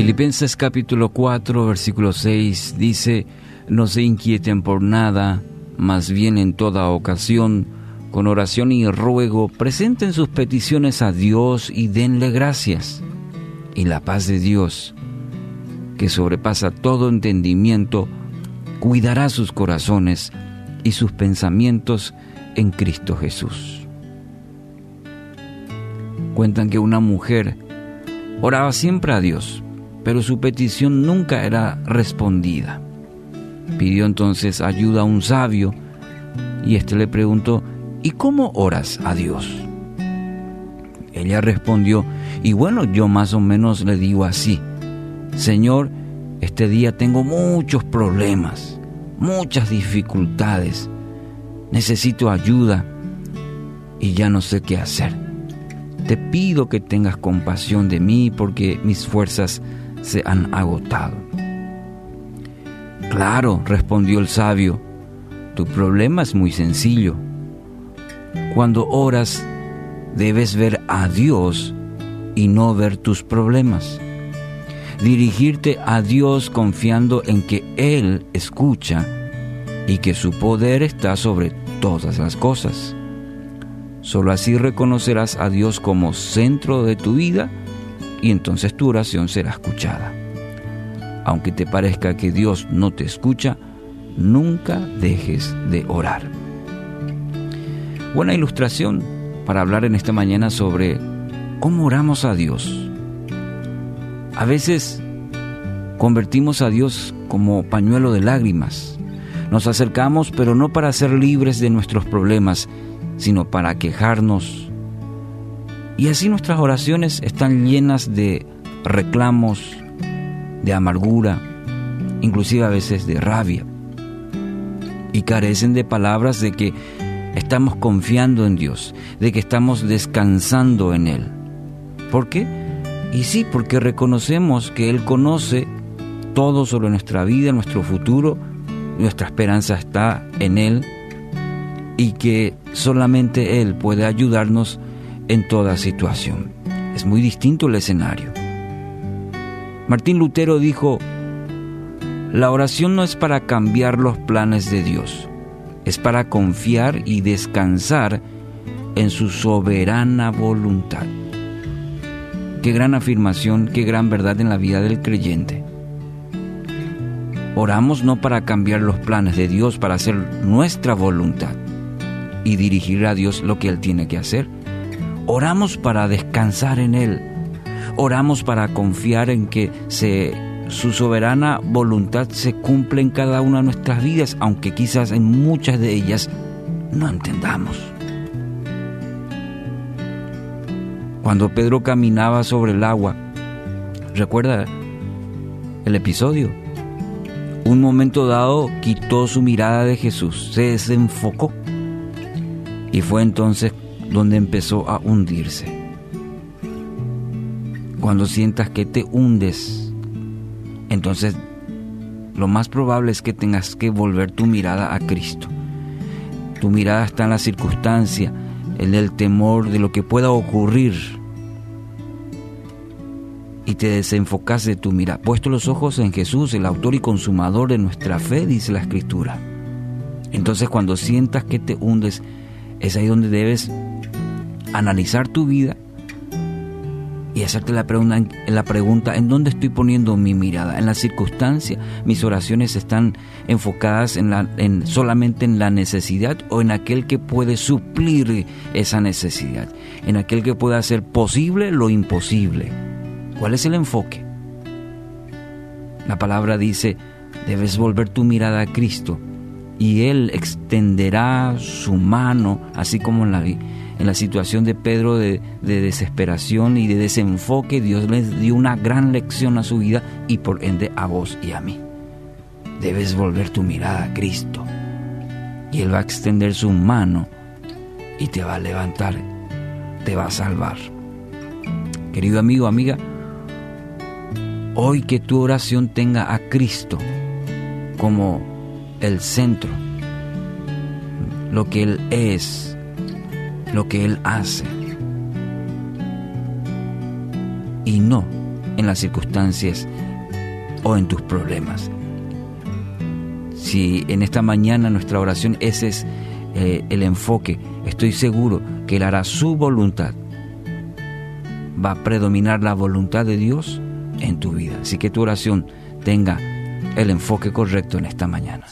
Filipenses capítulo 4, versículo 6 dice, no se inquieten por nada, más bien en toda ocasión, con oración y ruego, presenten sus peticiones a Dios y denle gracias. Y la paz de Dios, que sobrepasa todo entendimiento, cuidará sus corazones y sus pensamientos en Cristo Jesús. Cuentan que una mujer oraba siempre a Dios, pero su petición nunca era respondida. Pidió entonces ayuda a un sabio y éste le preguntó, ¿y cómo oras a Dios? Ella respondió, y bueno, yo más o menos le digo así, Señor, este día tengo muchos problemas, muchas dificultades, necesito ayuda y ya no sé qué hacer. Te pido que tengas compasión de mí porque mis fuerzas se han agotado. Claro, respondió el sabio, tu problema es muy sencillo. Cuando oras, debes ver a Dios y no ver tus problemas. Dirigirte a Dios confiando en que Él escucha y que su poder está sobre todas las cosas. Solo así reconocerás a Dios como centro de tu vida y entonces tu oración será escuchada. Aunque te parezca que Dios no te escucha, nunca dejes de orar. Buena ilustración para hablar en esta mañana sobre cómo oramos a Dios. A veces convertimos a Dios como pañuelo de lágrimas. Nos acercamos pero no para ser libres de nuestros problemas, sino para quejarnos, y así nuestras oraciones están llenas de reclamos, de amargura, inclusive a veces de rabia. Y carecen de palabras de que estamos confiando en Dios, de que estamos descansando en Él. ¿Por qué? Y sí, porque reconocemos que Él conoce todo sobre nuestra vida, nuestro futuro, nuestra esperanza está en Él y que solamente Él puede ayudarnos en toda situación. Es muy distinto el escenario. Martín Lutero dijo, la oración no es para cambiar los planes de Dios, es para confiar y descansar en su soberana voluntad. Qué gran afirmación, qué gran verdad en la vida del creyente. Oramos no para cambiar los planes de Dios, para hacer nuestra voluntad y dirigir a Dios lo que Él tiene que hacer Oramos para descansar en Él. Oramos para confiar en que su soberana voluntad se cumple en cada una de nuestras vidas, aunque quizás en muchas de ellas no entendamos. Cuando Pedro caminaba sobre el agua, ¿recuerda el episodio? Un momento dado quitó su mirada de Jesús, se desenfocó y fue entonces donde empezó a hundirse. Cuando sientas que te hundes, entonces lo más probable es que tengas que volver tu mirada a Cristo. Tu mirada está en la circunstancia, en el temor de lo que pueda ocurrir. Y te desenfocas de tu mirada. Puesto los ojos en Jesús, el autor y consumador de nuestra fe, dice la Escritura. Entonces cuando sientas que te hundes, es ahí donde debes analizar tu vida y hacerte la pregunta, la pregunta, ¿en dónde estoy poniendo mi mirada? ¿En la circunstancia? ¿Mis oraciones están enfocadas en la, en, solamente en la necesidad o en aquel que puede suplir esa necesidad? ¿En aquel que puede hacer posible lo imposible? ¿Cuál es el enfoque? La palabra dice, debes volver tu mirada a Cristo y Él extenderá su mano, así como en la en la situación de Pedro de, desesperación y de desenfoque, Dios les dio una gran lección a su vida y por ende a vos y a mí. Debes volver tu mirada a Cristo y Él va a extender su mano y te va a levantar, te va a salvar. Querido amigo, amiga, hoy que tu oración tenga a Cristo como el centro, lo que Él es, lo que Él hace y no en las circunstancias o en tus problemas. Si en esta mañana nuestra oración ese es eh, el enfoque, estoy seguro que Él hará su voluntad. Va a predominar la voluntad de Dios en tu vida. Así que tu oración tenga el enfoque correcto en esta mañana.